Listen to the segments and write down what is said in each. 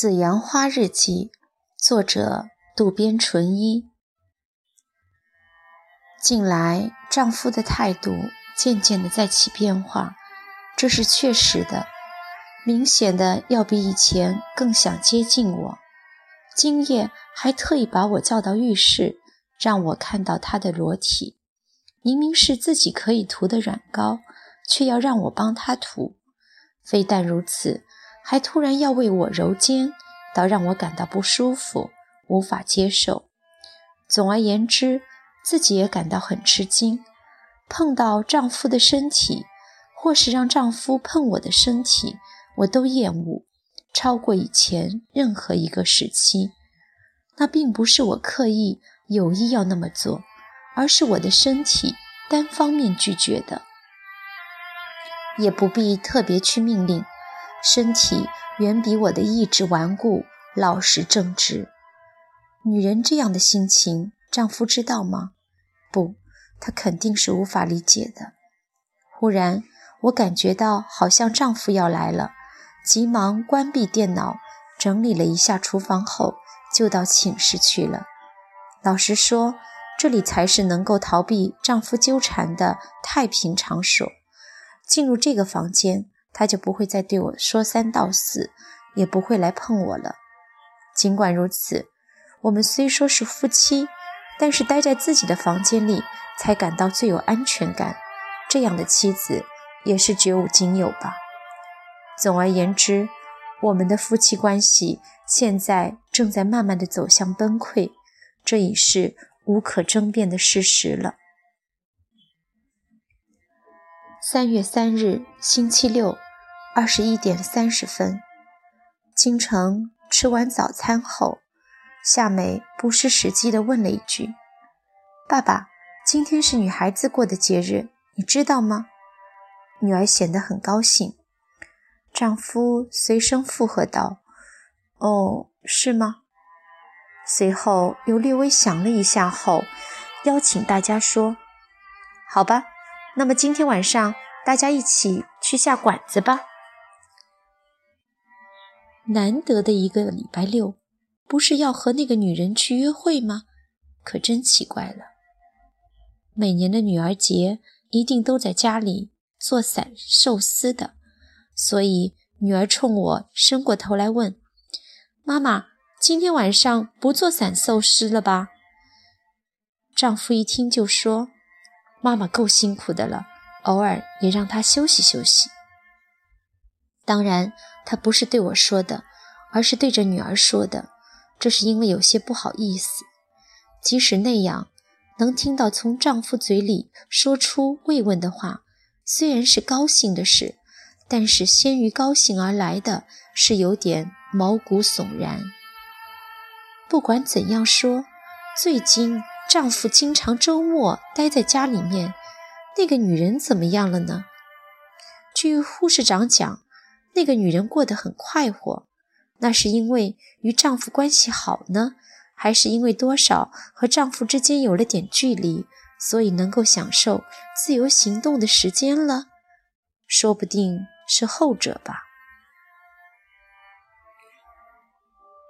紫阳花日记，作者渡边淳一。近来，丈夫的态度渐渐的在起变化，这是确实的，明显的要比以前更想接近我。今夜还特意把我叫到浴室，让我看到他的裸体。明明是自己可以涂的软膏，却要让我帮他涂。非但如此。还突然要为我揉肩，倒让我感到不舒服，无法接受。总而言之，自己也感到很吃惊。碰到丈夫的身体，或是让丈夫碰我的身体，我都厌恶，超过以前任何一个时期。那并不是我刻意有意要那么做，而是我的身体单方面拒绝的，也不必特别去命令。身体远比我的意志顽固、老实正直。女人这样的心情，丈夫知道吗？不，他肯定是无法理解的。忽然，我感觉到好像丈夫要来了，急忙关闭电脑，整理了一下厨房后，就到寝室去了。老实说，这里才是能够逃避丈夫纠缠的太平场所。进入这个房间。他就不会再对我说三道四，也不会来碰我了。尽管如此，我们虽说是夫妻，但是待在自己的房间里才感到最有安全感。这样的妻子也是绝无仅有吧。总而言之，我们的夫妻关系现在正在慢慢的走向崩溃，这已是无可争辩的事实了。三月三日，星期六，二十一点三十分，清晨吃完早餐后，夏美不失时机地问了一句：“爸爸，今天是女孩子过的节日，你知道吗？”女儿显得很高兴，丈夫随声附和道：“哦，是吗？”随后又略微想了一下后，邀请大家说：“好吧。”那么今天晚上大家一起去下馆子吧。难得的一个礼拜六，不是要和那个女人去约会吗？可真奇怪了。每年的女儿节一定都在家里做散寿司的，所以女儿冲我伸过头来问：“妈妈，今天晚上不做散寿司了吧？”丈夫一听就说。妈妈够辛苦的了，偶尔也让她休息休息。当然，她不是对我说的，而是对着女儿说的。这是因为有些不好意思。即使那样，能听到从丈夫嘴里说出慰问的话，虽然是高兴的事，但是先于高兴而来的是有点毛骨悚然。不管怎样说，最近。丈夫经常周末待在家里面，那个女人怎么样了呢？据护士长讲，那个女人过得很快活。那是因为与丈夫关系好呢，还是因为多少和丈夫之间有了点距离，所以能够享受自由行动的时间了？说不定是后者吧。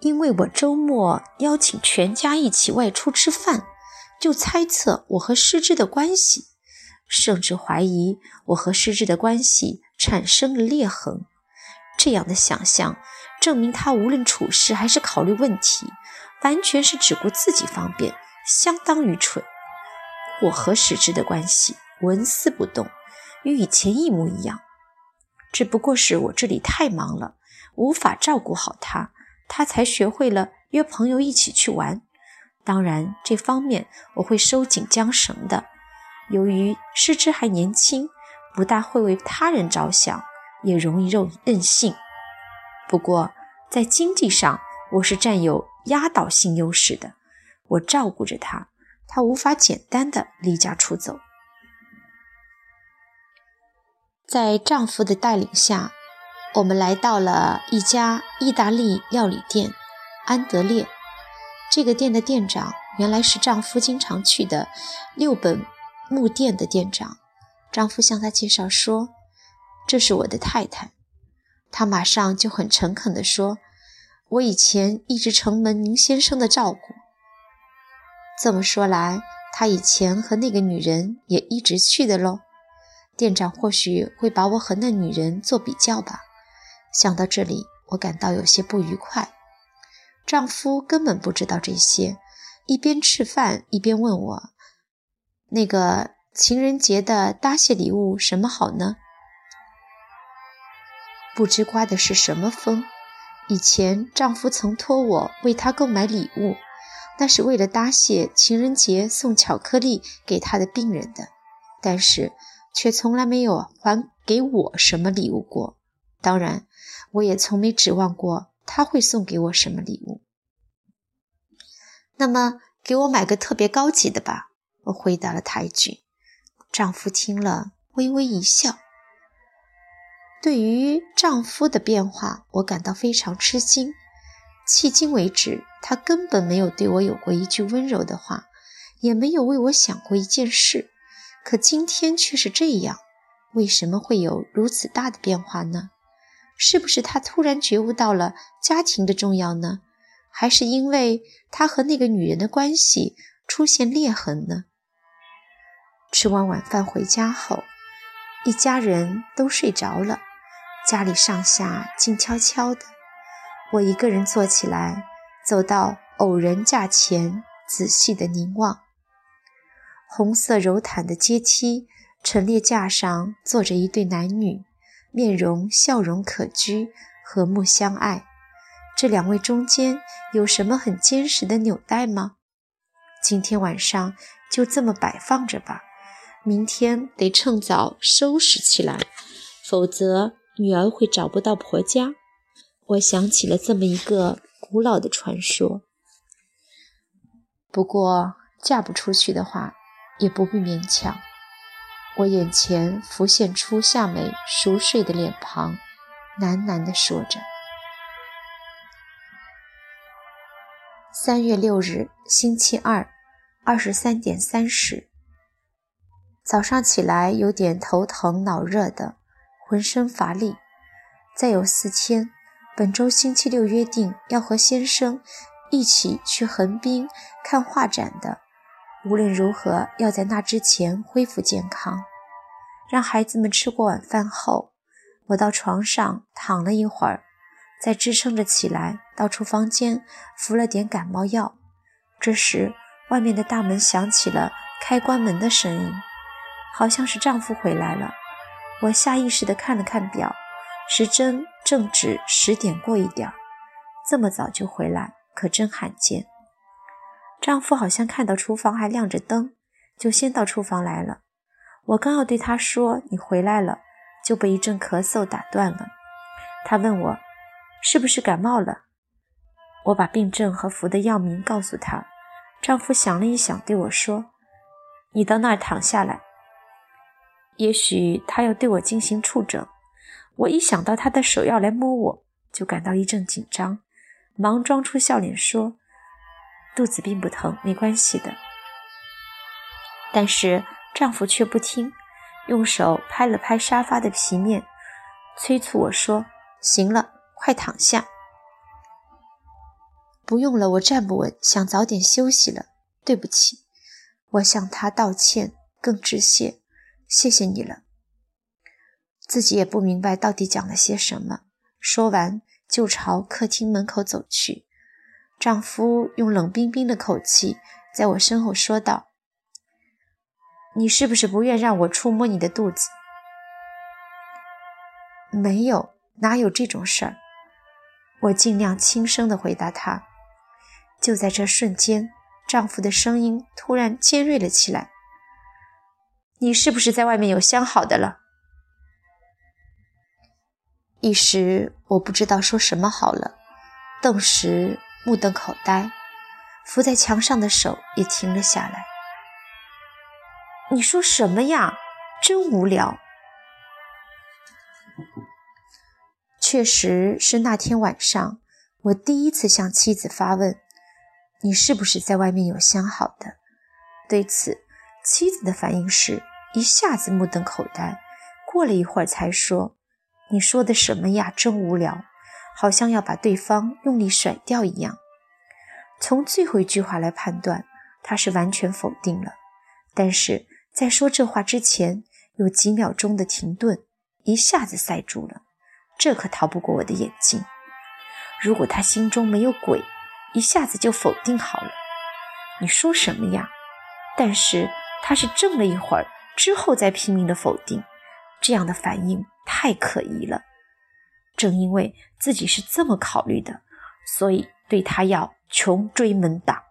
因为我周末邀请全家一起外出吃饭。就猜测我和失之的关系，甚至怀疑我和失之的关系产生了裂痕。这样的想象证明他无论处事还是考虑问题，完全是只顾自己方便，相当愚蠢。我和失之的关系纹丝不动，与以前一模一样。只不过是我这里太忙了，无法照顾好他，他才学会了约朋友一起去玩。当然，这方面我会收紧缰绳的。由于师之还年轻，不大会为他人着想，也容易任任性。不过，在经济上，我是占有压倒性优势的。我照顾着他，他无法简单的离家出走。在丈夫的带领下，我们来到了一家意大利料理店——安德烈。这个店的店长原来是丈夫经常去的六本木店的店长。丈夫向她介绍说：“这是我的太太。”她马上就很诚恳地说：“我以前一直承蒙您先生的照顾。这么说来，他以前和那个女人也一直去的喽。店长或许会把我和那女人做比较吧。想到这里，我感到有些不愉快。丈夫根本不知道这些，一边吃饭一边问我：“那个情人节的答谢礼物什么好呢？”不知刮的是什么风。以前丈夫曾托我为他购买礼物，那是为了答谢情人节送巧克力给他的病人的，但是却从来没有还给我什么礼物过。当然，我也从没指望过他会送给我什么礼物。那么，给我买个特别高级的吧。我回答了他一句。丈夫听了，微微一笑。对于丈夫的变化，我感到非常吃惊。迄今为止，他根本没有对我有过一句温柔的话，也没有为我想过一件事。可今天却是这样，为什么会有如此大的变化呢？是不是他突然觉悟到了家庭的重要呢？还是因为他和那个女人的关系出现裂痕呢？吃完晚饭回家后，一家人都睡着了。家里上下静悄悄的，我一个人坐起来，走到偶人架前，仔细的凝望。红色柔毯的阶梯陈列架上坐着一对男女，面容笑容可掬，和睦相爱。这两位中间有什么很坚实的纽带吗？今天晚上就这么摆放着吧，明天得趁早收拾起来，否则。女儿会找不到婆家，我想起了这么一个古老的传说。不过嫁不出去的话，也不必勉强。我眼前浮现出夏美熟睡的脸庞，喃喃地说着。三月六日，星期二，二十三点三十。早上起来有点头疼脑热的。浑身乏力，再有四天，本周星期六约定要和先生一起去横滨看画展的。无论如何，要在那之前恢复健康。让孩子们吃过晚饭后，我到床上躺了一会儿，再支撑着起来，到厨房间服了点感冒药。这时，外面的大门响起了开关门的声音，好像是丈夫回来了。我下意识地看了看表，时针正值十点过一点儿。这么早就回来，可真罕见。丈夫好像看到厨房还亮着灯，就先到厨房来了。我刚要对他说“你回来了”，就被一阵咳嗽打断了。他问我是不是感冒了。我把病症和服的药名告诉他。丈夫想了一想，对我说：“你到那儿躺下来。”也许他要对我进行触诊，我一想到他的手要来摸我，就感到一阵紧张，忙装出笑脸说：“肚子并不疼，没关系的。”但是丈夫却不听，用手拍了拍沙发的皮面，催促我说：“行了，快躺下。”不用了，我站不稳，想早点休息了。对不起，我向他道歉，更致谢。谢谢你了。自己也不明白到底讲了些什么。说完，就朝客厅门口走去。丈夫用冷冰冰的口气在我身后说道：“你是不是不愿让我触摸你的肚子？”“没有，哪有这种事儿？”我尽量轻声地回答他。就在这瞬间，丈夫的声音突然尖锐了起来。你是不是在外面有相好的了？一时我不知道说什么好了，顿时目瞪口呆，扶在墙上的手也停了下来。你说什么呀？真无聊。确实是那天晚上，我第一次向妻子发问：“你是不是在外面有相好的？”对此，妻子的反应是。一下子目瞪口呆，过了一会儿才说：“你说的什么呀？真无聊！好像要把对方用力甩掉一样。从最后一句话来判断，他是完全否定了。但是在说这话之前，有几秒钟的停顿，一下子塞住了，这可逃不过我的眼睛。如果他心中没有鬼，一下子就否定好了。你说什么呀？但是他是怔了一会儿之后再拼命的否定，这样的反应太可疑了。正因为自己是这么考虑的，所以对他要穷追猛打。